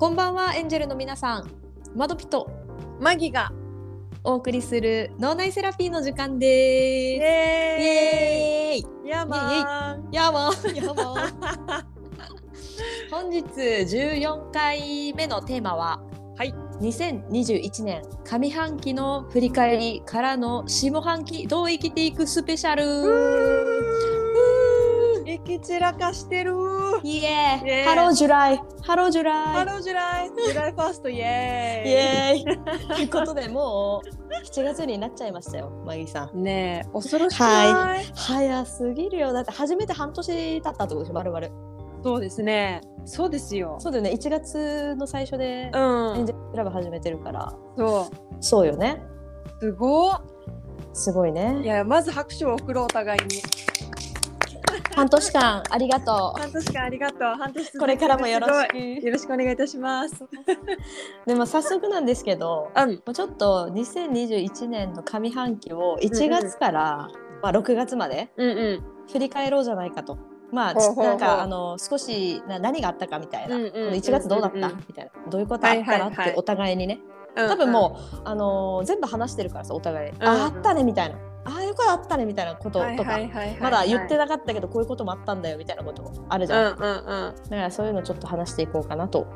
こんばんはエンジェルの皆さん。マドピとマギが。お送りする脳内セラピーの時間イです。イエエーイ。ヤーマンやまん。やま ん。本日14回目のテーマははい。2021年上半期の振り返りからの下半期どう生きていくスペシャル生き散らかしてる。イエーイ。 Hello July Hello July Hello July。July first イエーイ。イエーイ。ということでもう7月になっちゃいましたよマギさん。ねえ恐ろしくない、早すぎるよ。だって初めて半年経ったってことでしょまるまるそうですね。そうですよ。そうだよね。1月の最初でうん。エンジェルクラブ始めてるから。そう。そうよね。すごっ。すごいいねやまず拍手を送ろうお互いに半年間ありがと半年間ありがとう。半年これからもよろしすごい。よろしくお願いいたします。く でも早速なんですけどうん。もうちょっと2021年の上半期を1月から、まあ、6月までうんうん。振り返ろうじゃないかと。まあ、なんかあの少しな何があったかみたいな、うんうんうんうんこの1月どうだった、みたいな。どういうことあったはいはいはい。なってお互いにね、うん多分もう、あのー全部話してるからさお互い、んああったねみたいなああいうことあったねみたいなこととか、はいはいはいはいはい。まだ言ってなかったけどこういうこともあったんだよみたいなことあるじゃん、うんうんうん。だからそういうのちょっと話していこうかなと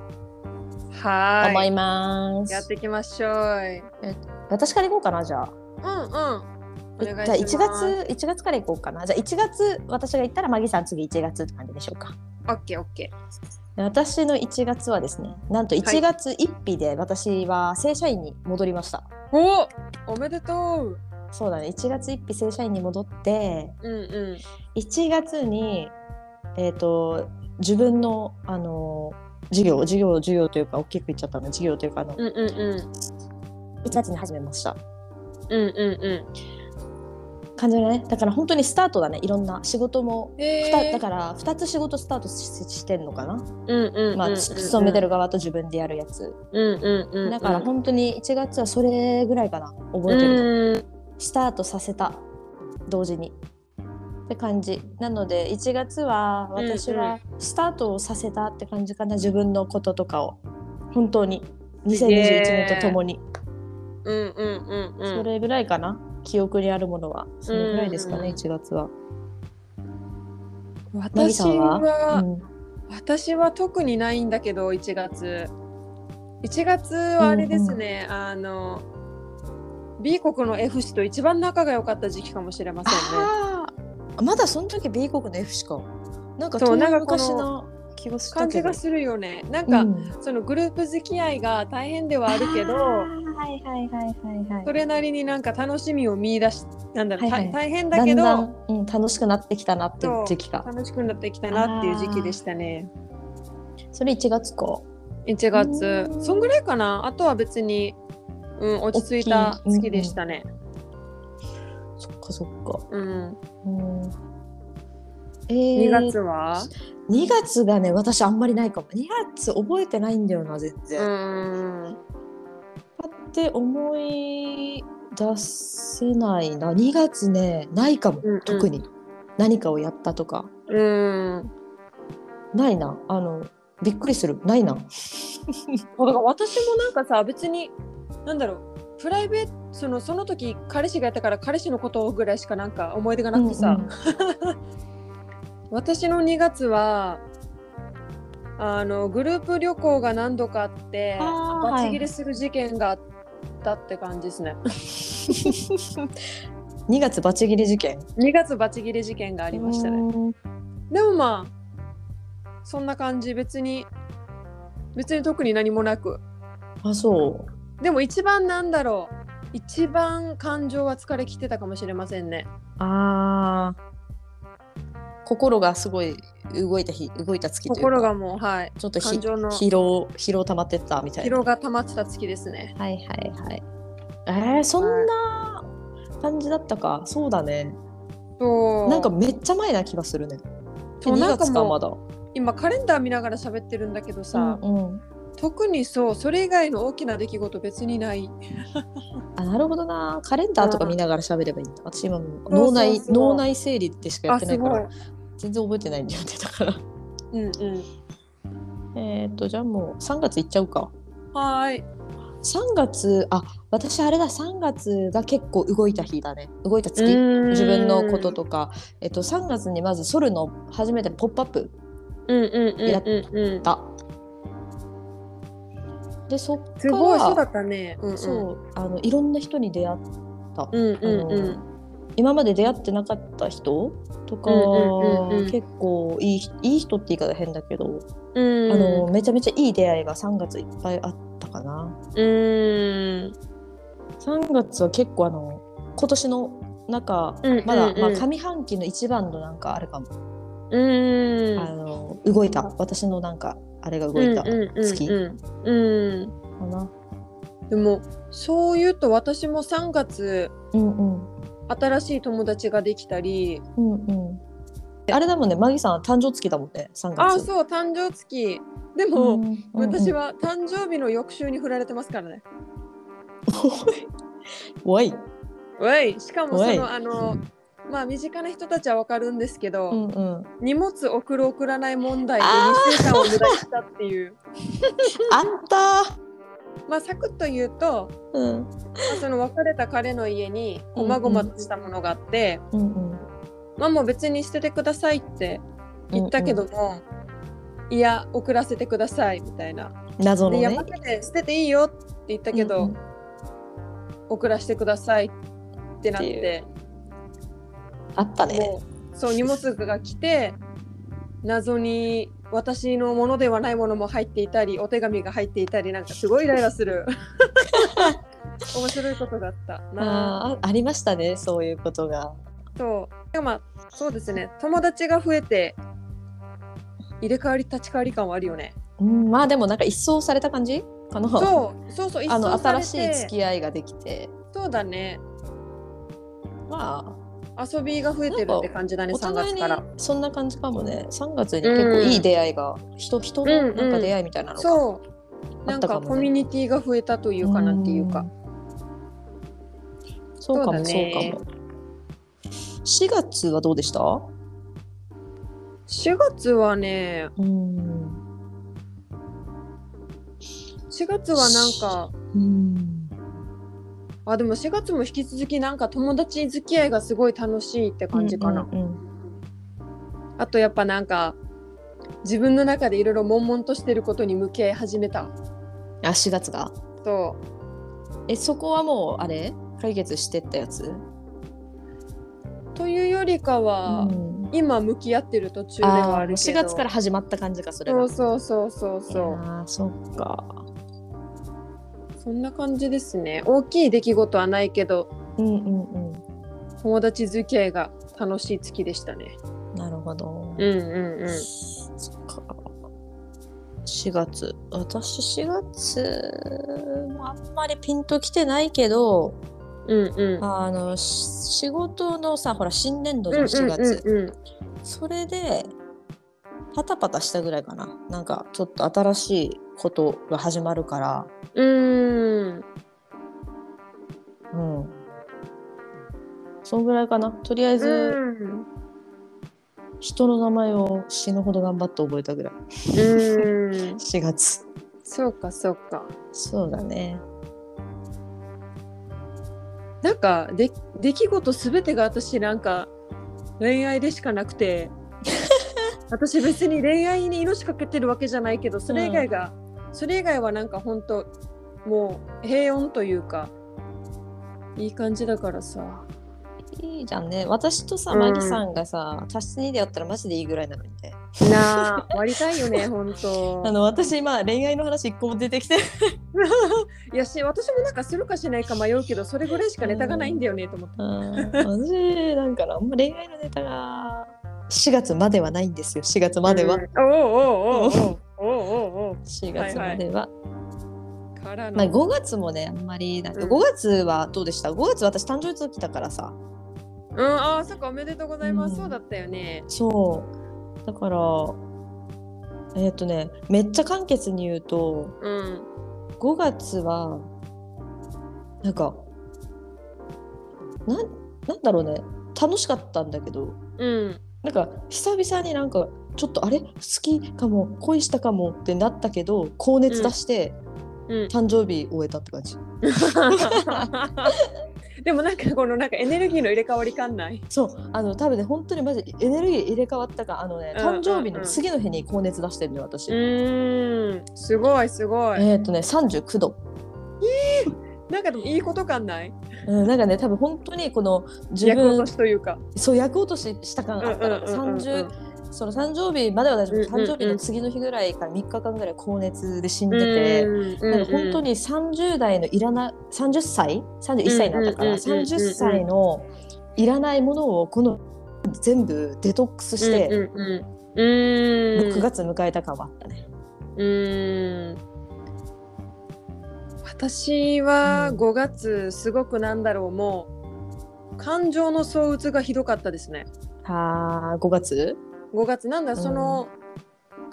は思い。ーいます、やっていきましょう。私からいこうかなじゃあ。うんうん。おじゃあ願いします。1月1月からいこうかな。じゃあ1月私が言ったらマギさん次1月って感じでしょうか。オッケーオッケで私の1月はですねなんと1月1日で私は正社員に戻りました、ーおおめでとうそうだね。1月1日正社員に戻ってうんうん。1月にえっ、と自分のあの事業事業事業というか大きく言っちゃったの事業というかあのうんうんうん。1月に始めました。うんうんう感じだね。だから本当にスタートだね。いろんな仕事も。んえふただから2つ仕事スタートししてんのかな、うんうんうんまあ、勤めてる側と自分でやるやつ。うんうんうんだから本当に1月はそれぐらいかな。覚えてる、うんスタートさせた。同時に。って感じ。なので1月は私はスタートをさせたって感じかな。自分のこととかを。本当に。2021年とともにうんうんうんうん。それぐらいかな。記憶にあるものは。それぐらいですかねうん1月は。私は、は、うん。私は特にないんだけど1月。1月はあれですね、あの B 国の F 氏と一番仲が良かった時期かもしれませんね。まだその時 B 国の F しか。なんか遠い昔の気が感じがするよね。なんか、うん。そのグループ付き合いが大変ではあるけどはいはいはいはいはいそれなりになんか楽しみを見出しなんだろう、はいはい。た大変だけどだんだん、うん、楽しくなってきたなっていう時期が。楽しくなってきたなっていう時期でしたね。それ1月か。1月。うん。そんぐらいかな。あとは別に、うん、落ち着いた大きでしたね。そっかそっか。うん、うん。えー、2月は？2月がね私あんまりないかも。2月覚えてないんだよな全う然、ん。だって思い出せないな。2月ねないかも、うんうん。特に。何かをやったとか。うん。ないな。あのびっくりする。ないな。だから私もなんかさ別になんだろう。プライベートそのその時彼氏がやったから彼氏のことぐらいしかなんか思い出がなくてさ、うんうん。私の2月はあのグループ旅行が何度かあってバチ切れする事件があったって感じですね。2月バチ切れ事件？2月バチ切れ事件がありましたね。ねでもまあそんな感じ。別に別に特に何もなく。あそうでも一番なんだろう。一番感情は疲れきってたかもしれませんね。あー。心がすごい動いた日動いた月というか。心がもうはい。ちょっとひ感情の疲労疲労溜まってったみたいな。疲労が溜まってた月ですね。はいはいはい。えー、そんな感じだったか。そうだね。そう。なんかめっちゃ前な気がするね。2そうなんかもう月かまだ。今カレンダー見ながら喋ってるんだけどさ、うんうん、特にそうそれ以外の大きな出来事別にない。あなるほどな。カレンダーとか見ながら喋ればいいんだ。私今脳内脳内整理でしかやってないかあら全然覚えてないんだよねだから。うんうん。えっ、とじゃあもう3月いっちゃうか。はーい。3月あ私あれだ3月が結構動いた日だね。動いた月。自自分のこととか、えっと、3月にまずソルの初めてポップアップうんうんうんうんうん。だでそっからすごいそうだったね。うんうん。そうあのいろんな人に出会った、うんうんうん。今まで出会ってなかった人とか、うんうんうんうん結構いいいい人って言い方変だけど、うん。あのめちゃめちゃいい出会いが3月いっぱいあったかなうん。3月は結構あの今年の中うんうんうんまだ、まあ、上半期の一番のなんかあれかも、うん。あの動いた私のなんかあれが動いた月かな。うん。でもそう言うと私も3月うんうん。新しい友達ができたり、うんうん。あれだもんねマギさん誕生月だもんね3月。あそう誕生月。でも、うんうんうん。私は誕生日の翌週に振られてますからね。おい。おい。しかもそおい。のあのまあ身近な人たちはわかるんですけど、うんうん。荷物送る送らない問題であ2週間を無駄にしたっていう。あった。まあサクッと言うと、うん。まあ、その別れた彼の家にこまごまとしたものがあって、うんうん。まあもう別に捨ててくださいって言ったけども、いや送らせてくださいみたいな。で謎のね。山手で捨てていいよって言ったけど、うんうん。送らせてくださいってなっっててあったね。そう荷物が来て謎に私のものではないものも入っていたりお手紙が入っていたりなんかすごいイライラする。面白いことがあった。なあ。ーありましたねそういうことが。そう。でもまあそうですね。友達が増えて入れ替わり立ち替わり感はあるよね。うんまあでもなんか一掃された感じ？かなそうそうそう一あの掃され新てしい付き合いができて。そうだね。まあ遊びが増えてるって感じだね3お互いに月からそんな感じかもね。3月に結構いい出会いが、人人のなんか出会いみたいなのが、そう。なんかコミュニティが増えたというかなっていうか。うん。そうかもそうそうかも。4月はどうでした？4月はねうん。4月はなんかうんあでも4月も引き続きなんか友達付き合いがすごい楽しいって感じかな、うんうんうん。あとやっぱなんか自分の中でいろいろ悶々としてることに向き合い始めた。あ4月が？とえそこはもうあれ？解決してったやつ？というよりかは、うん。今向き合ってる途中ではあるけど。4月から始まった感じかそれが。そうそうそうそうそう。そっかそんな感じですね。大きい出来事はないけどうんうんうん。友達付き合いが楽しい月でしたね。なるほど、うんうんうん。そっか。4月。私4月もあんまりピンときてないけどうんうん。あのし仕事のさほら新年度じゃん4月、うんうんうん。それでパタパタしたぐらいかな。なんかちょっと新しいことが始まるから。うーん。うんそんぐらいかな。とりあえず、うん。人の名前を死ぬほど頑張って覚えたぐらい。うん。4月。そうかそうか。そうだね。なんかで出来事すべてが私なんか恋愛でしかなくて私別に恋愛に命かけてるわけじゃないけどそれ以外が、それ以外はなんか本当もう平穏というかいい感じだからさ。いいじゃんね。私とさうん。マギさんがさ足して2でやったらマジでいいぐらいなのにね。なあ割りたいよね 本当。あの私今恋愛の話一個も出てきて。いやし私もなんかするかしないか迷うけどそれぐらいしかネタがないんだよねと思って、うん。私なんかなあんま恋愛のネタが4月まではないんですよ。4月までは、うん。おうおうおうおう。おうおうおう。4月までは、からの、まあ、5月もねあんまりなんかうん。5月はどうでした？5月私誕生日月だからさ。うん、ああ、そっか、おめでとうございます。うん。そうだったよね。そう。だからえっ、とねめっちゃ簡潔に言うとうん。5月はなんかなんなんだろうね。楽しかったんだけど。うん。なんか久々になんかちょっとあれ？好きかも恋したかもってなったけど高熱出して、うん、誕生日終えたって感じ。でもなんかこのなんかエネルギーの入れ替わり感ない？そう。あの多分ね本当にマジエネルギー入れ替わったかあのね誕生日の次の日に高熱出してるのよ私、うーん。すごいすごい、えーっとね39度なんかでもいいこと感ない？うん、なんかね多分本当にこの自分役落としというか。そう役落としした感あったらうんうんうん。うん30その誕生日までは大丈夫、うんうんうん。誕生日の次の日ぐらいから3日間ぐらい高熱で死んでて、なんか本当にに30代のいらない30歳？31歳になったから、うんうんうんうんうん30歳のいらないものをこの全部デトックスして、うんうんうん、う6月迎えた感はあったね。うーん私はうん。5月すごくなんだろうもう感情の相打つがひどかったですね。はあ5月？5月。なんだその、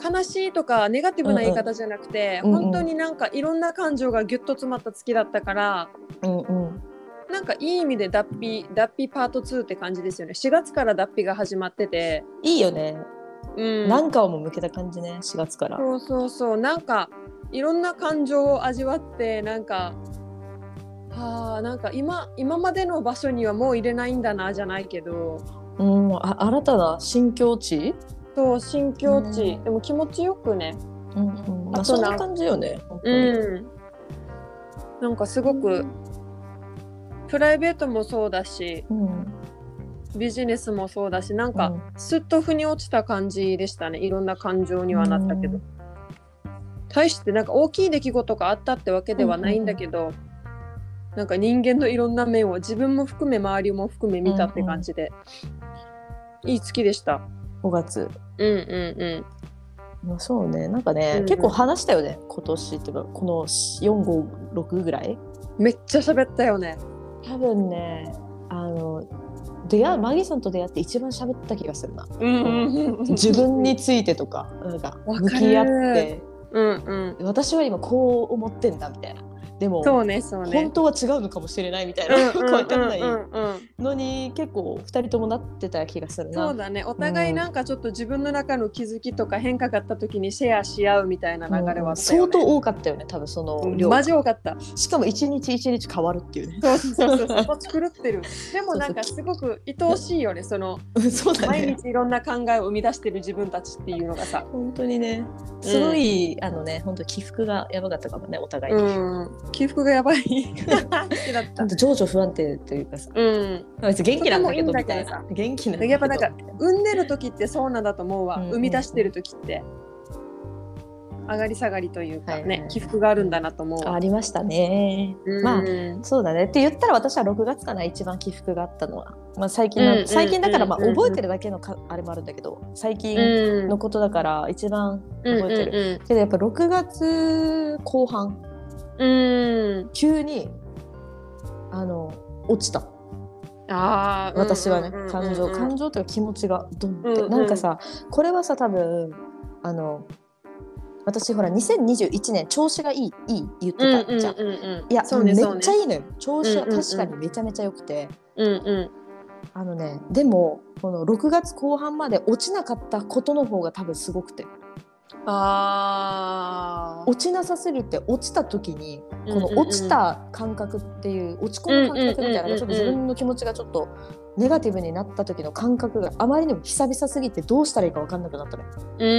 悲しいとかネガティブな言い方じゃなくて、うんうん。本当になんかいろんな感情がギュッと詰まった月だったからうんうん。なんかいい意味で脱皮脱皮パート2って感じですよね。4月から脱皮が始まってて、いいよね、うん、何かをも向けた感じね4月から。そうそうそう。なんかいろんな感情を味わってなんかはあなんか今今までの場所にはもう入れないんだなじゃないけど。うん、あ新たな新境地、そう心境値、うん。でも気持ちよくね。うんうん。まあ、そんな感じよね。うん。なんかすごくプライベートもそうだしうん。ビジネスもそうだしなんかうん。すっと腑に落ちた感じでしたね。いろんな感情にはなったけど、うん対してなんか大きい出来事があったってわけではないんだけど、なんか人間のいろんな面を自分も含め周りも含め見たって感じで、いい月でした。5月。うんうんうん。まあ、そうね。なんかね、うん結構話したよね。今年っていうかこの456ぐらい。めっちゃ喋ったよね。多分ねあの出会うマギさんと出会って一番喋った気がするな。うんうんうん自分についてとかなんか向き合ってうんうん。私は今こう思ってんだみたいな。でもそうねそうね。本当は違うのかもしれないみたいな、よくわかんないのに結構2人ともなってた気がするなそうだねお互いなんかちょっと自分の中の気づきとか変化があった時にシェアし合うみたいな流れはね。相当多かったよね多分その量マジ多かった。しかも一日一日変わるっていうねそうそうそうそう。狂ってる。でもなんかすごく愛おしいよね。そのそうだ毎ね日いろんな考えを生み出してる自分たちっていうのがさ。本当にねすごい、あのね本当起伏がやばかったかもねお互いに、うん。起伏がやばい。だった情緒不安定というかさ。うん。別に元気なんだけどみたいな。元気なんやっぱなんか産んでる時ってそうなんだと思うわ。うん。うん生み出してる時って。上がり下がりというかね、はいはい起伏があるんだなと思うわ。ありましたね。うん。まあそうだね。って言ったら私は6月かな一番起伏があったのは、まあ、最近の、うんうん最近だからまあうんうん覚えてるだけのかあれもあるんだけど最近うんのことだから一番覚えてる、る。けどやっぱ6月後半急にあの落ちた。ああ、私はね、感情感情というか気持ちがドンって、うんうん。なんかさこれはさ多分あの私ほら2021年調子がいいいい言ってたじゃん、うんうんうん。うん。いや、ねめっちゃいいのよ。調子は確かにめちゃめちゃ良くて、うんうん。あのねでもこの6月後半まで落ちなかったことの方が多分すごくてあ落ちなさすぎて落ちた時にーこの落ちた感覚っていう落ち込む感覚みたいなちょっと自分の気持ちがちょっとネガティブになった時の感覚があまりにも久々すぎてどうしたらいいか分かんなくなったのよ。うんうん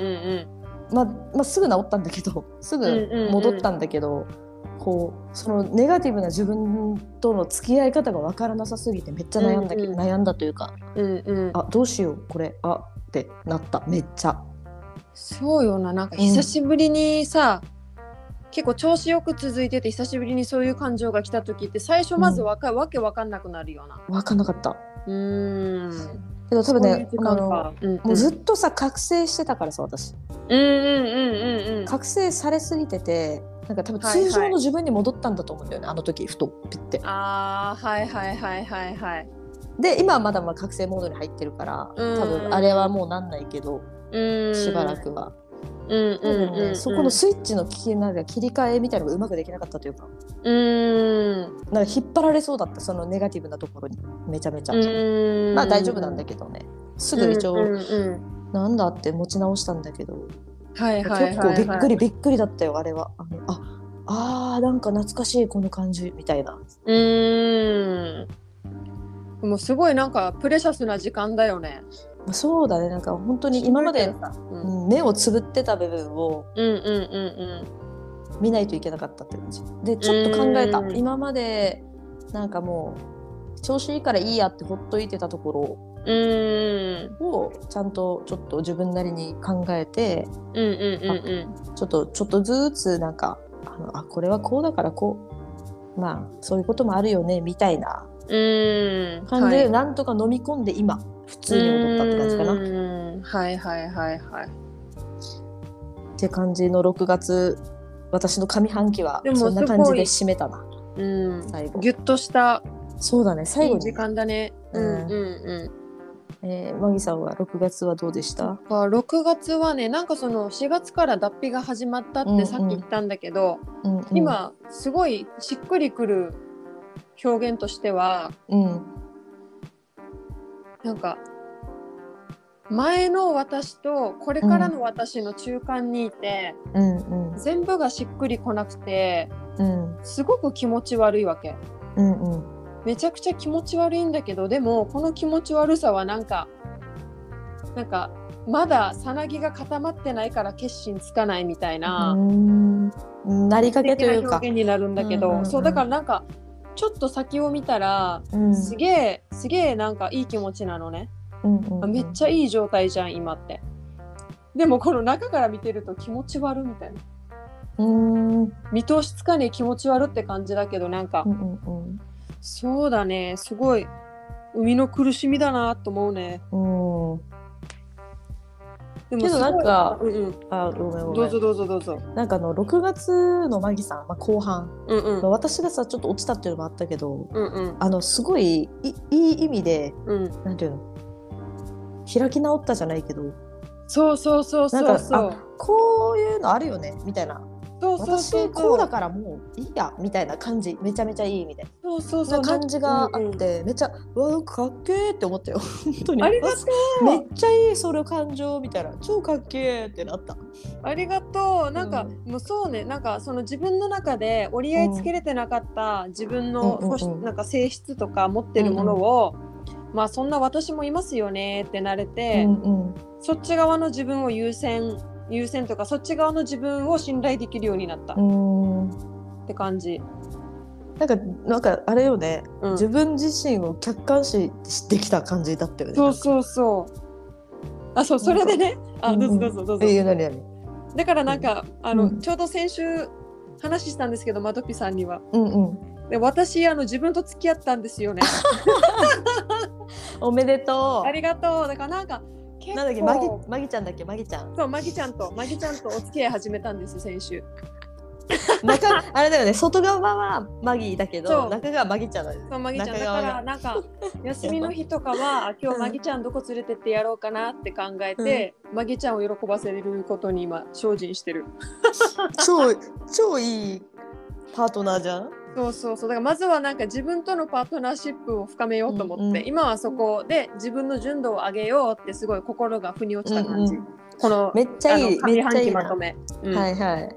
うんうんまあ、まあすぐ治ったんだけど すぐ戻ったんだけど、こうそのネガティブな自分との付き合い方が分からなさすぎてめっちゃ悩んだけど、うんうん。悩んだというかうんうん。あどうしようこれ。あってなった。めっちゃ。そうよな。なんか久しぶりにさ、結構調子よく続いてて久しぶりにそういう感情が来た時って最初まずわか、わけわかんなくなるよな。分かんなかった。うーん。けど多分ねあのかうんうん。もうずっとさ覚醒してたからさ私。うんうんうんうんうん。覚醒されすぎててなんか多分はいはい。通常の自分に戻ったんだと思うんだよね、あの時ふとピッて。あーはいはいはいはいはい。で今はまだまあ覚醒モードに入ってるからうん多分あれはもうなんないけど。うーんしばらくは。うん多分ねうんうん。そこのスイッチの切りなんか切り替えみたいなのがうまくできなかったというか。うん。なんか引っ張られそうだったそのネガティブなところにめちゃめちゃ、うん。まあ大丈夫なんだけどね。すぐ一応、うんうんうんなんだって持ち直したんだけど、はいはい結構びっくりびっくりだったよあれは。あのああーなんか懐かしいこの感じみたいな。うーんもうすごいなんかプレシャスな時間だよね。まあそうだね。なんか本当に今まで、目をつぶってた部分を見ないといけなかったって感じ。でちょっと考えた。うん。今までなんかもう調子いいからいいやってほっといてたとこうん。うん。ろをちゃんとちょっと自分なりに考えてうんうんうんちょっとちょっとずつなんかあのあこれはこうだからこうまあそういうこともあるよねみたいな。感じで、はい。なんとか飲み込んで今普通に踊ったって感じかな。はいはいはいはい。て感じの6月私の上半期はそんな感じで締めたなうん。最後ぎゅっとしたそうだね最後に時間だね。ううんんうんうん。えー、マギさんは6月はどうでした？あ6月はねなんかその4月から脱皮が始まったってさっき言ったんだけど、うんうん、今すごいしっくりくる表現としてはうんなんか前の私とこれからの私の中間にいて、うんうん。全部がしっくりこなくてうん。すごく気持ち悪いわけ。うんうん。めちゃくちゃ気持ち悪いんだけどでもこの気持ち悪さはなんかなんかまださなぎが固まってないから決心つかないみたいな、うん。なりかけというか。表現になるんだけど、うんうんうん。そうだからなんかちょっと先を見たら、うん。すげえすげえなんかいい気持ちなのね、うんうんあめっちゃいい状態じゃん今って。でもこの中から見てると気持ち悪みたいな。うん。うん見通しつかねえ気持ち悪って感じだけどなんか、うんうん。そうだね。すごい生みの苦しみだなと思うね。うんでもけどなんかすごいうんあごめんごめん。うんどうぞどうぞどうぞ。なんかあの6月のマギさん、まあ、後半、うんうん。まあ私がさちょっと落ちたっていうのもあったけどうんうん。あのすごいいいい意味でうん。なんていうの？開き直ったじゃないけど。そうそうそうなんかそう。そうあこういうのあるよねみたいなそうそうそう私こうだからもういいやみたいな感じ。めちゃめちゃいいみたいそうそうそう。な感じがあうんうん。ってめっちゃうわかっけーって思ったよ。本当に。ありがとう。めっちゃいいそれ感情みたいな。超かっけーってなった。ありがとう。なんか、うもうそうね。なんかその自分の中で折り合いつけれてなかった自分の、うんうんうんなんか性質とか持ってるものを、まあそんな私もいますよねってなれて、うんうん。そっち側の自分を優先優先とかそっち側の自分を信頼できるようになった。っうん。て感じ。なんかなんかあれよね、うん。自分自身を客観視できた感じだったよね。そうそうそう。あそうそれでね。あどうぞどうぞどうぞ。だからなんか、あのうん。ちょうど先週話したんですけどマトピさんには。うんうん。で私あの自分と付き合ったんですよね。おめでとありがとう。だからなんかなんだっけマギマギちゃんだっけマギちゃん。そうマギちゃんとマギちゃんとお付き合い始めたんです先週。中あれだよね外側はマギだけど中がマギちゃんだよね。そうマギちゃんだからなんか休みの日とかは あ今日マギちゃんどこ連れてってやろうかなって考えて、マギちゃんを喜ばせることに今精進してる。超超いいパートナーじゃん？そうそうそう。だからまずはなんか自分とのパートナーシップを深めようと思って、うんうん。今はそこで自分の純度を上げようってすごい心が腑に落ちた感じ、うん。うこのめっちゃいいまとめ、うん。はいはい。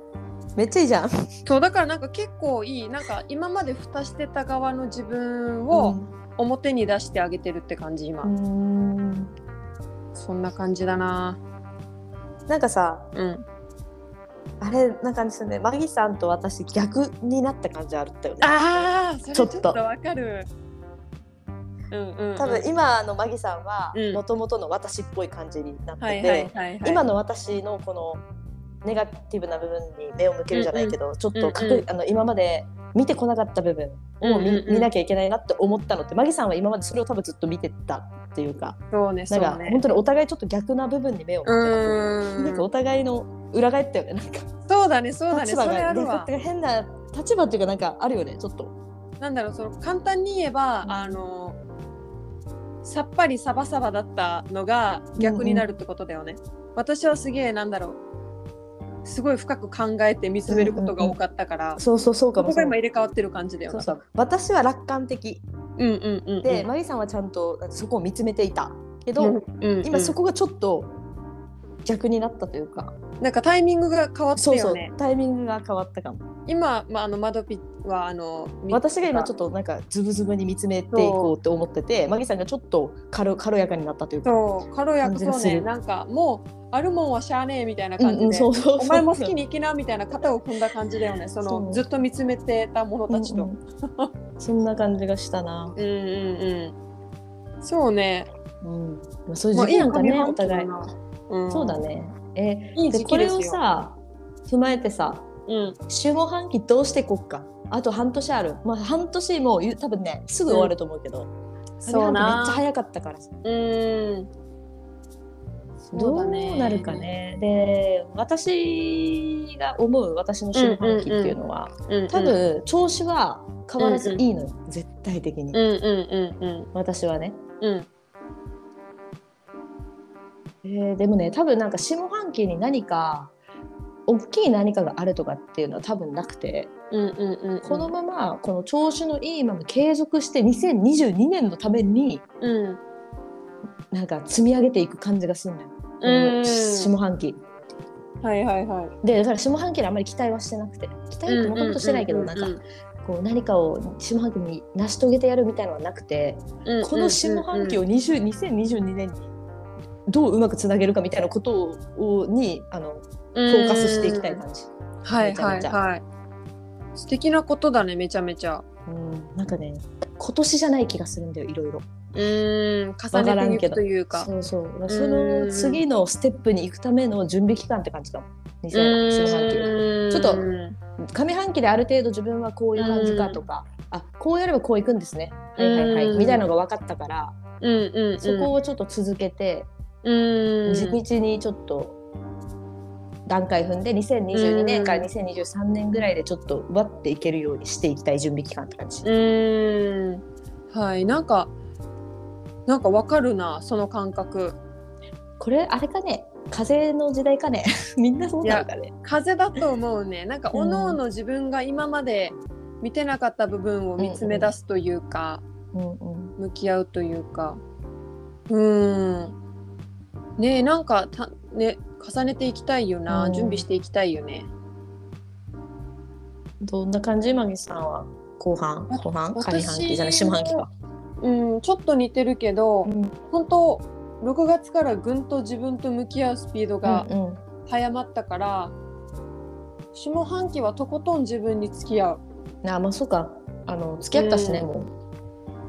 めっちゃいいじゃん。そうだからなんか結構いい。なんか今まで蓋してた側の自分を表に出してあげてるって感じ今、うん。そんな感じだな。なんかさうんあれなんかですね。マギさんと私逆になった感じあったよね。あーそれちょっと。わかる。うんうん、うん、多分今のマギさんはうん。もともとの私っぽい感じになってて、今の私のこのネガティブな部分に目を向けるじゃないけど、ちょっとかく、うんうん。あの今まで見てこなかった部分を見,、うんうんうん。見なきゃいけないなって思ったのってマギさんは今までそれを多分ずっと見てたっていうか。そうねそなんか、うね本当にお互いちょっと逆な部分に目を向けたなんかお互いの裏返ったよねなんか。そうだねそうだねそ立場がれあるわ。逆っていうか変な立場っていうかなんかあるよねちょっと。なんだろうその簡単に言えば、うん。あのさっぱりサバサバだったのが逆になるってことだよね、私はすげえなんだろうすごい深く考えて見つめることが多かったから、そうそうそうかもここが今入れ替わってる感じだよな。そうそう。私は楽観的。うんうんうんうん。で、マギさんはちゃんとそこを見つめていた。けど、うんうんうん。今そこがちょっと逆になったというか、なんかタイミングが変わったそうそう。よね。タイミングが変わったかも。今、まあ、あの窓ピはあのみ私が今ちょっとなんかズブズブに見つめていこうって思っててマギさんがちょっと軽軽やかになったというかそう。軽やかそうね。なんかもうあるもんはしゃあねえみたいな感じで、お前も好きに生きなみたいな肩を組んだ感じだよねそのそう。ずっと見つめてた者たちと。うんうん。そんな感じがしたな、うんうんうん。そうね。うん。まあ、そういう時期なんかねまあお互い、いうん、そうだ。ね。えいいでこれを。さ踏まえてさうん。下半期どうしていこっか。あと半年ある。まあ半年もう多分ねすぐ終わると思うけど、そうな上半期めっちゃ早かったからさ。うん。どそうなるかね。で私が思う私の下半期っていうのは、うんうん多分調子は変わらずいいのよ、絶対的に、うんうんうん私はね、うんうんえーでもね多分なんか下半期に何か大きい何かがあるとかっていうのは多分なくて、うんうんうんこのままこの調子のいいまま継続して2022年のためにうん。なんか積み上げていく感じがするのよ、こうん。の下半期。はいはいはい。でだから下半期にあんまり期待はしてなくて。期待ってもともとしてないけどなんかこう何かを下半期に成し遂げてやるみたいのはなくて、この下半期を20 2022年にどううまくつなげるかみたいなことをにあのフフォーカスしていきたい感じ。はいはいはい。素敵なことだねめちゃめちゃ。うん、なんかね今年じゃない気がするんだよいろいろ。うーん。重ねていくというか。そうそう。うん。その次のステップに行くための準備期間って感じかも2000下半ちょっと上半期である程度自分はこういう感じかとか、あこうやればこういくんですね。はいはいはい、うん。みたいなのが分かったから、うんうんうん、そこをちょっと続けて、うん。地道にちょっと段階踏んで2022年から2023年ぐらいでちょっとわっていけるようにしていきたい準備期間って感じ。うーん。はい。なんかなんかわかるなその感覚。これあれかね？風の時代かね？みんなそうなのかね？風だと思うね。なんかうん。おのおの自分が今まで見てなかった部分を見つめ出すというか、うんうん。向き合うというか。うーんねえなんかたね重ねていきたいよな、うん。準備していきたいよね。どんな感じ？マギさんは後半？後半？上半期じゃない？下半期か。うんちょっと似てるけど、うん。本当6月からぐんと自分と向き合うスピードがうんうん。早まったから、下半期はとことん自分に付き合う。あまあそうか。あの付き合ったしね、うん。もう。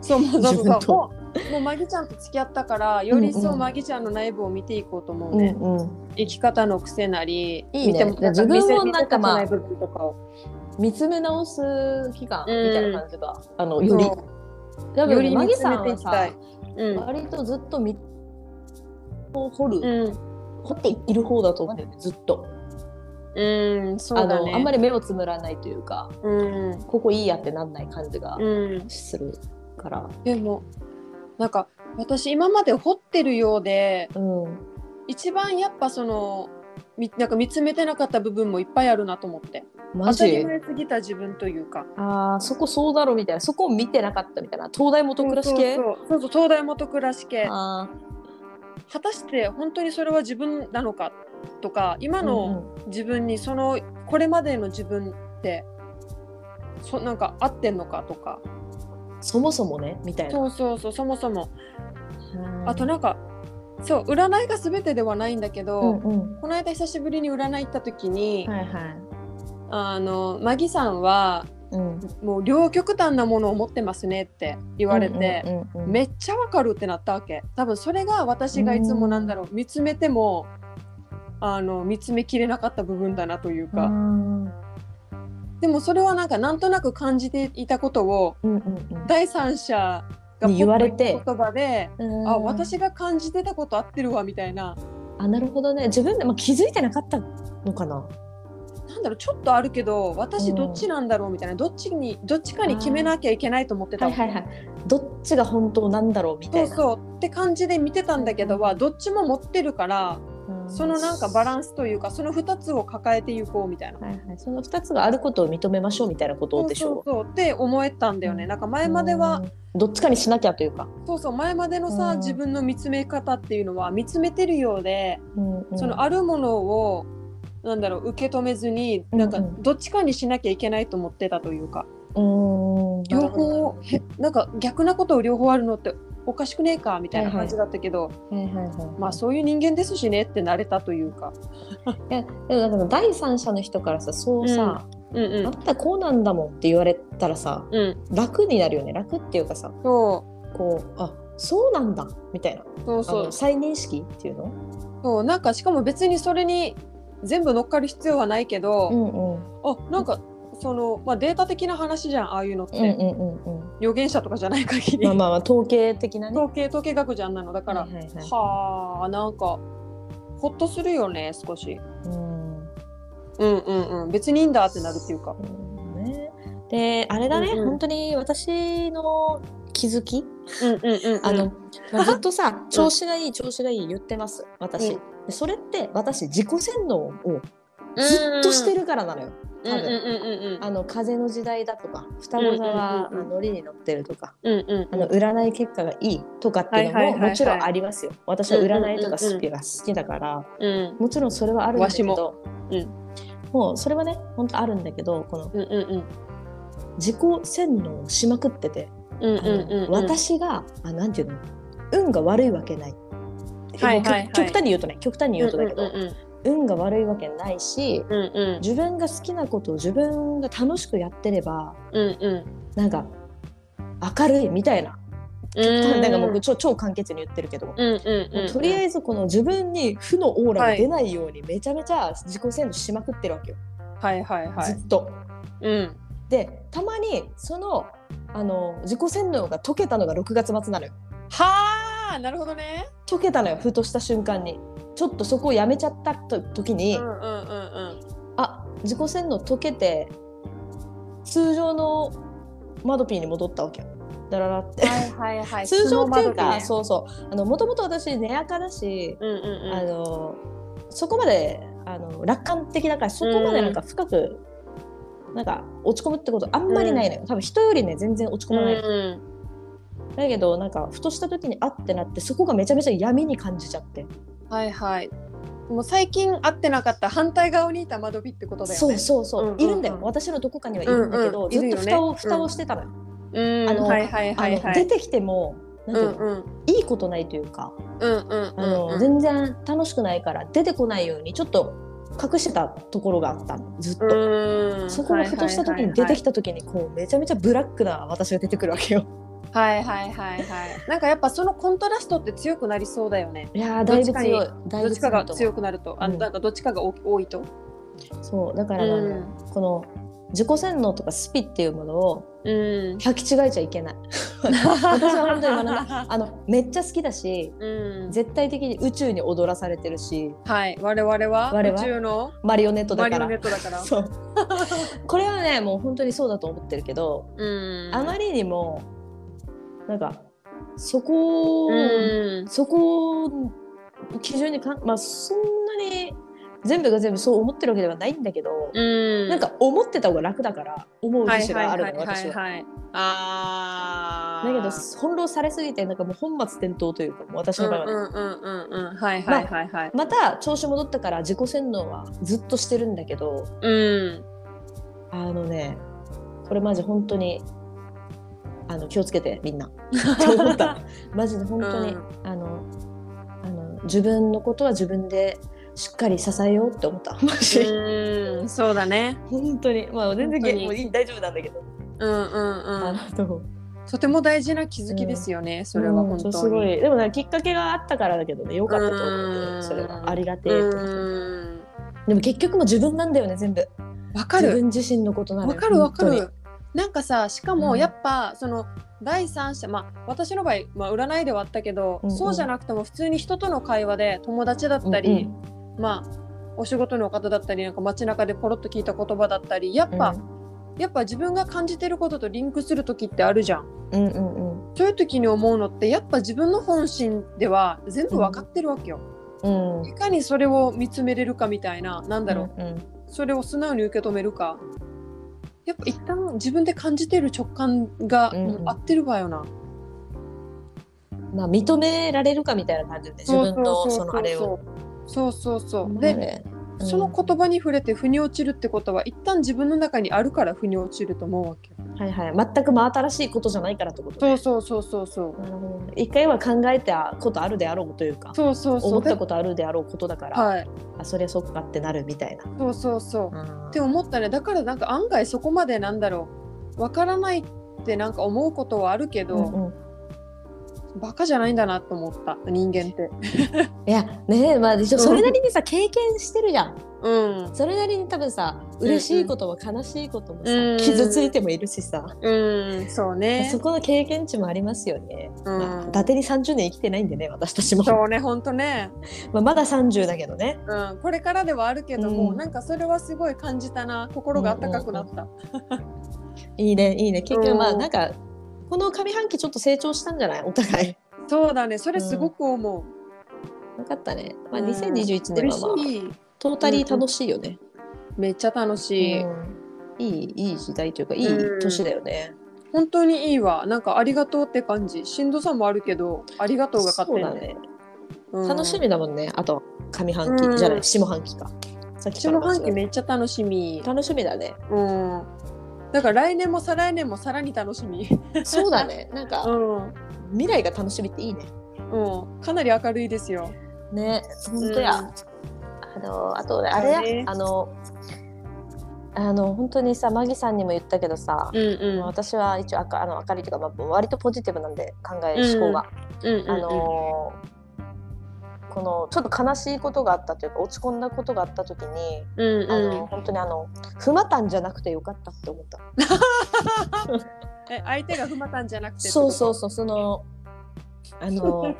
そうもうそう自分とそう。もうもうマギちゃんと付き合ったからより一層うんうん。マギちゃんの内部を見ていこうと思ううんね、うん、生き方の癖なりいいね。見てもで自分もなんかまあ見つめ直す期間みうんたいな感じが、あのより。そう多分よりマギさんはさ。うん。割とずっとみを掘る、うん。掘っている方だと思うんだよねずっと、うん、そあうだね。のあんまり目をつむらないというかうん、ここいいやってなんない感じがうん、するから、でもなんか私今まで掘ってるようでうん。一番やっぱそのみなんか見つめてなかった部分もいっぱいあるなと思って。マ当たりジ前すぎた自分というか。あーそこそうだろみたいな。そこを見てなかったみたいな。東大元暮らし系？そうそう。東大元暮らし系。あ果たして本当にそれは自分なのかとか今ーの自分にそのこれまでの自分ってそなんか合ってんのかとか。うんそもそもねみたいな。そうそうそうそもそも。うん。あとなんかそう占いが全てではないんだけど、うんうん。この間久しぶりに占い行った時に、はいはい。あのマギさんはうん。もう両極端なものを持ってますねって言われて、うんうんめっちゃわかるってなったわけ。多分それが私がいつもなんだろう見つめてもあの見つめきれなかった部分だなというか、うんでもそれはなんかなんとなく感じていたことをうんうん第三者がに言われて。言葉で、うん。あ私が感じてたこと合ってるわみたいな。あなるほどね。自分でも気づいてなかったのかな？なんだろうちょっとあるけど私どっちなんだろうみたいな。どっちにどっちかに決めなきゃいけないと思ってた。はいはいはい。どっちが本当なんだろうみたそいうな。そうって感じで見てたんだけどはどっちも持ってるからうんそのなんかバランスというかその2つを抱えていこうみたいな。はいはい、その2つがあることを認めましょうみたいなことでしょそう。そうそう。って思えたんだよね。なん。か前までは、うんどっちかにしなきゃというか、そうそう前までのさ、うん。自分の見つめ方っていうのは見つめてるようで、うんうん。そのあるものをなんだろう受け止めずになんかうん。うんどっちかにしなきゃいけないと思ってたというか、うん。両方へなんか逆なことを両方あるのっておかしくねえかみたいな感じだったけど、まあそういう人間ですしねってなれたというか。いやでもなんか第三者の人からさそうさ、うん。うあんたこうなんだもんって言われたらさんうん、楽になるよね。楽っていうかさそう。こうあそうなんだみたいな。あそうそう。の再認識っていうの？そう。なんかしかも別にそれに全部乗っかる必要はないけど、うんうん。あなんかその、まあ、データ的な話じゃんああいうのって、うんうんうんうん。予言者とかじゃない限り、まあまあまあ統計的なね。統計統計学じゃんなのだから、はいはいはい。はあなんかほっとするよね少し。うん。うんうんうん。別にいいんだってなるっていうか。そうね。であれだね、うんうん。本当に私の気づき、あの、まあ、ずっとさ調子がいい調子がいい言ってます私、うん。でそれって私自己洗脳をずっとしてるからなのよ、うんうんうんうんあの風の時代だとか双子座はノリに乗ってるとかうんうんあの占い結果がいいとかっていうのももちろんありますよ。私は占いとかスピが好きだからうんもちろんそれはあるんだわしも。けどうん。もうそれはね本当あるんだけどこの自己洗脳をしまくってて私があなんていうの？運が悪いわけない。極極端に言うとね極端に言うとだけど、運が悪いわけないしうんうん。自分が好きなことを自分が楽しくやってればうんうん。なんか明るいみたいな。うん。なんかもう超超簡潔に言ってるけど、とりあえずこの自分に負のオーラが出ないようにめちゃめちゃ自己洗脳しまくってるわけよ、はいはいはい。ずっと。うん。でたまにそのあの自己洗脳が解けたのが6月末なのよ。はあなるほどね。解けたのよふとした瞬間に。ちょっとそこをやめちゃったと時に、うんうんうんうん。あ自己洗脳解けて通常のマドピーに戻ったわけよ。だららって。はいはいはい。通常っていうか、そうそう。あのもともと私根垢だし、うんうんうん。あのそこまであの楽観的だからそこまでなんか深く、なんか落ち込むってことあんまりないのよ、多分人よりね全然落ち込まない、うん。だけどなんかふとした時にあってなってそこがめちゃめちゃ闇に感じちゃって、はいはい。もう最近会ってなかった反対側にいた窓火ってことだよね。そうそうそう、うんうんうん。いるんだよ。私のどこかにはいるんだけど、うんうん。ずっと蓋を、蓋をしてたのよ、うん。あのはいはいはいはい。あの出てきてもなんていうの、うんいいことないというか、うんうんあのうん。全然楽しくないから出てこないようにちょっと隠してたところがあったの。ずっと。うん。そこがふとした時に出てきた時にこうめちゃめちゃブラックな私が出てくるわけよ。はいはいはいはい。なんかやっぱそのコントラストって強くなりそうだよね。いやーだいぶ強い。どっちかが強くなると。あうん。なんかどっちかが多多いと。そうだから、うん。この自己洗脳とかスピっていうものをうん。履き違えちゃいけない。私は本当に学んだ。あのめっちゃ好きだしうん。絶対的に宇宙に踊らされてるし。はい。我々は？我々？宇宙の？マリオネットだマリオからネットだから。そう。これはねもう本当にそうだと思ってるけど、うん。あまりにもなんかそこを、うん。そこを基準にかんまあそんなに全部が全部そう思ってるわけではないんだけど、うん。なんか思ってた方が楽だから思うはい節があるの、私は。はいあだけど翻弄されすぎてなんかもう本末転倒というか私の場合はまた調子戻ったから自己洗脳はずっとしてるんだけどうん。あのねこれマジ本当にあの気をつけてみんな。って思ったマジで本当に、うん。あのあの自分のことは自分でしっかり支えようって思った。マジ、うん。そうだね。本当に。まあ全然もういい大丈夫なんだけど、うんうんうん。とても大事な気づきですよね、それは本当に。うんすごい。でもねきっかけがあったからだけどねよかったと思う。それはありがてえと思ってうん。でも結局も自分なんだよね全部。わかる。自分自身のことなのよわかるわかる。なんかさしかうん。もやっぱ、その第三者まあ私の場合、まあ、占いではあったけど、うんうん。そうじゃなくても普通に人との会話で友達だったり、にまあお仕事の方だったりなんか街中でポロッと聞いた言葉だったりやっぱ、やっぱ自分が感じてることとリンクする時ってあるじゃん。うんうんうん。そういう時に思うのってやっぱ自分の本心では全部分かってるわけよ。うん。いかにそれを見つめれるかみたいななんだろう、うんうん。それを素直に受け止めるかやっぱ一旦自分で感じてる直感がうんうん。合ってるわよな、まあ認められるかみたいな感じで自分のそのあれを。そうそうそうまあで、その言葉に触れて腑に落ちるってことは一旦自分の中にあるから腑に落ちると思うわけよ。はいはい。全く真新しいことじゃないからってことそうそうそうそうそう。なるほど。ね一回は考えたことあるであろうというかそうそうそう。で思ったことあるであろうことだから、はい。あそりゃそっかってなるみたいな。そうそうそう。うん。って思ったねだからなんか案外そこまでなんだろう。わからないってなんか思うことはあるけど、うんうんバカじゃないんだなと思った人間って。いやねえまあそれなりにさ経験してるじゃん。うん。それなりに多分さ嬉しいことも悲しいこともさ、うん傷ついてもいるしさ、うんそうね。そこの経験値もありますよね。うん。まあ、伊達に30年生きてないんでね私たちも、そうねほんとね。まあ、まだ30だけどね。うん、これからではあるけども、うん。なんかそれはすごい感じたな。心が温かくなった、いいねいいね。結局まあうん。なんかこの上半期ちょっと成長したんじゃない？お互い。そうだね。それすごく思う、よかったね。まあ、うん。2021年はまあ、トータリー楽しいよね。めっちゃ楽しい、うん。いいいい時代というかいい年だよね。本当にいいわ。なんかありがとうって感じ。しんどさもあるけどありがとうが勝ってんね。楽しみだもんね。あと上半期、うん。じゃない下半期か。下半期めっちゃ楽しみ。楽しみだね。うんだから来年も再来年もさらに楽しみ。そうだね。なんか、うん、未来が楽しみっていいね。うん、かなり明るいですよ。ね、本当や。うん。あのあとねあれや、ね。あのあの本当にさマギさんにも言ったけどさ、うんうん。私は一応あかあの明るいというか、まあ、割とポジティブなんで考えうん。思考が、うんうんうん。あのこのちょっと悲しいことがあったというか落ち込んだことがあった時に、うんうん。あの本当にあの不またんじゃなくてよかったって思った。え相手が不またんじゃなくてそうそううそうそのあの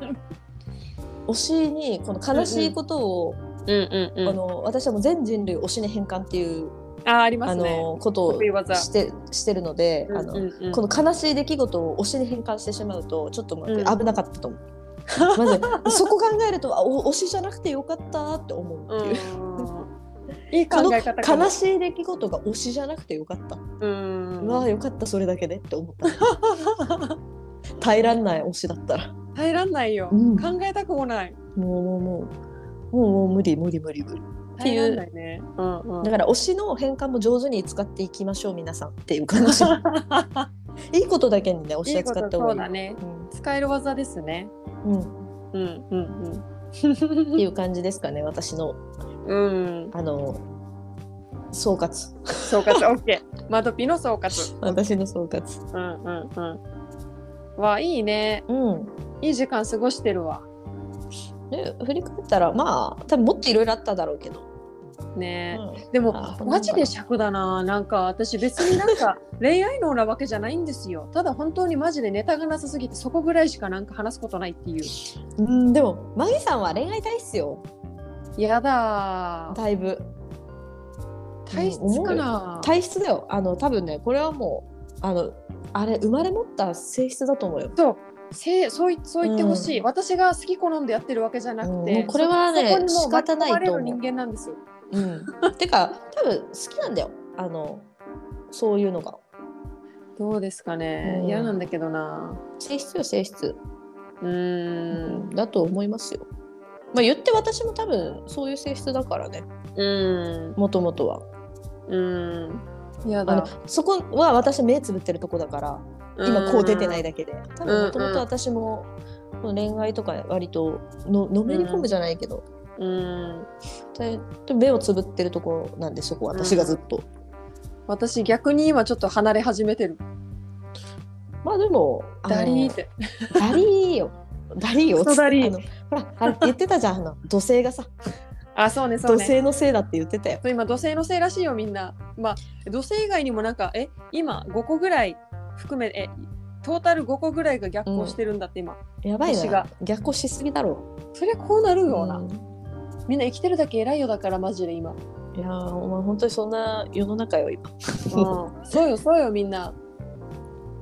推しにこの悲しいことを、うんうんうん。あの私はもう全人類推しに変換っていうあありまあすね。のことをしてしてるので、あのうんうんうん。この悲しい出来事を推しに変換してしまうとちょっと危なかったと思う。まずそこ考えるとあお推しじゃなくてよかったって思うっていう。うんいい考こえ方悲しい出来事が推しじゃなくてよかった。うんうわあよかったそれだけでって思った。耐えらんない推しだったら。耐えらんないよ、うん考えたくもないもうもうもうもうもう無理無理無理無理。っていううんうんだから推しの変換も上手に使っていきましょう皆さんっていう話。いいことだけにね推しは使った方がいい。そうだね使える技ですねうん。うんうんうん。っていう感じですかね私のうん。うんあの総括。総括 OK マドピの総括。私の総括。うんうんうん。わいいね。うん。いい時間過ごしてるわ。ね振り返ったらまあ多分もっといろいろあっただろうけど、ね、うん。でもあマジで尺だな。なんか私別になんか 恋愛脳なわけじゃないんですよ。ただ本当にマジでネタがなさすぎてそこぐらいしかなんか話すことないっていう。うんでもマギさんは恋愛体質よ。やだー。だいぶ。体質かな体質だよ。あの多分ねこれはもうあのあれ生まれ持った性質だと思うよ。そう。せそういそう言ってほしい、私が好き好んでやってるわけじゃなくて、うんこれはねそこにもう仕方ないと思う。人間なんですようん。てか多分好きなんだよ。あのそういうのが。どうですかね。うん。嫌なんだけどな。性質よ性質。うーんだと思いますよ。まあ言って私も多分そういう性質だからね。うん。もともとは。うん。嫌あのだそこは私目つぶってるとこだから今こう出てないだけで。多分もともと私も恋愛とか割とののめり込むじゃないけど、うん。でで目をつぶってるとこなんでそこ私がずっと、私逆に今ちょっと離れ始めてる。まあでもダリーって。ダリーよ。ダリーよ。ダリー。ほらあれ言ってたじゃん。あの土星がさ。あそうねそうね。土星のせいだって言ってたよ。今土星のせいらしいよみんな。まあ土星以外にもなんかえ今5個ぐらい含めえトータル5個ぐらいが逆行してるんだって今、やばいな。逆行しすぎだろそりゃこうなるような、うんみんな生きてるだけ偉いよだからマジで今、いやーお前本当にそんな世の中よ今。うん、そうよそうよみんな。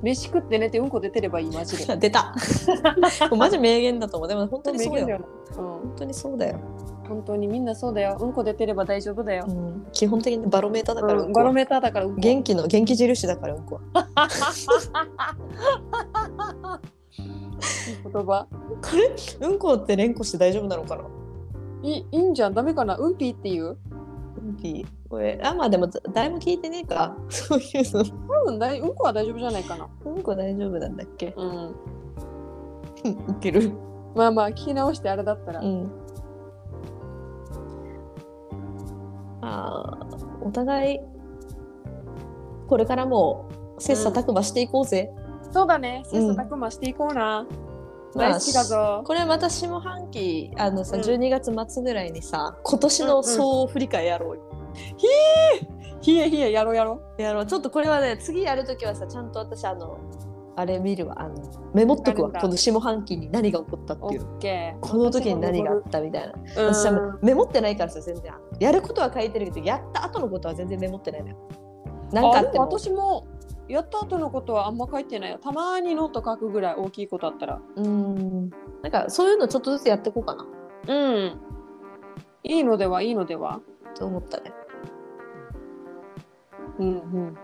飯食って寝てうんこ出てればいいマジで。出た。マジ名言だと思う。でも本当に そうだよ。うん。本当にそうだよ、本当にみんなそうだよ。うんこ出てれば大丈夫だよ。う、ん、基本的にバロメーターだから、う、うんバロメーターだからうんこ元気の元気印だからうんこは。言葉。これうんこって連呼して大丈夫なのかな？いいいいんじゃん。ダメかな？うんぴーっていう？うんぴこれあまあでも誰も聞いてねえか。そういうの。多分だいうんこは大丈夫じゃないかな。うんこ大丈夫なんだっけ？うん。いける。まあまあ聞き直してあれだったら、うん。あーお互いこれからも切磋琢磨していこうぜ、そうだね。切磋琢磨していこうな、まあ大好きだぞ。これまた下半期あのさ、うん。12月末ぐらいにさ今年の総振り返りやろうよ、ひえひえやろうやろやろう。ちょっとこれはね次やるときはさちゃんと私あのあれ見るわ。あのメモっとくわ。この下半期に何が起こったっオていう。この時に何があったみたいな。うん。私はメモってないからさ全然。やることは書いてるけどやった後のことは全然メモってないのよ。なんかあ私もやった後のことはあんま書いてないよ。たまにノート書くぐらい大きいことあったら。うーん。なんかそういうのちょっとずつやっていこうかな。うん。いいのではいいのでは。と思ったね、うんうん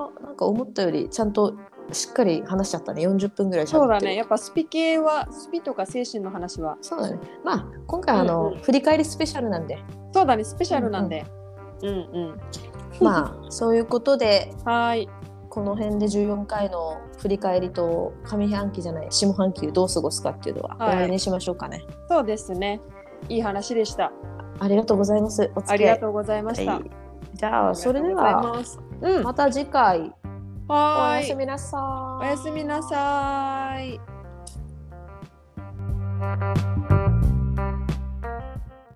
あなんか思ったよりちゃんとしっかり話しちゃったね。40分ぐらいそうだね。やっぱスピ系はスピとか精神の話は。そうだね。まあ今回あの、うんうん。振り返りスペシャルなんで。そうだね。スペシャルなんで。うんうん。まあそういうことで。はーいこの辺で14回の振り返りと上半期じゃない下半期をどう過ごすかっていうのははい。終わりにしましょうかね、そうですね。いい話でした。ありがとうございます。ありがとうございました、はい。じゃあそれではうん。また次回。おやすみなさい。おやすみなさーい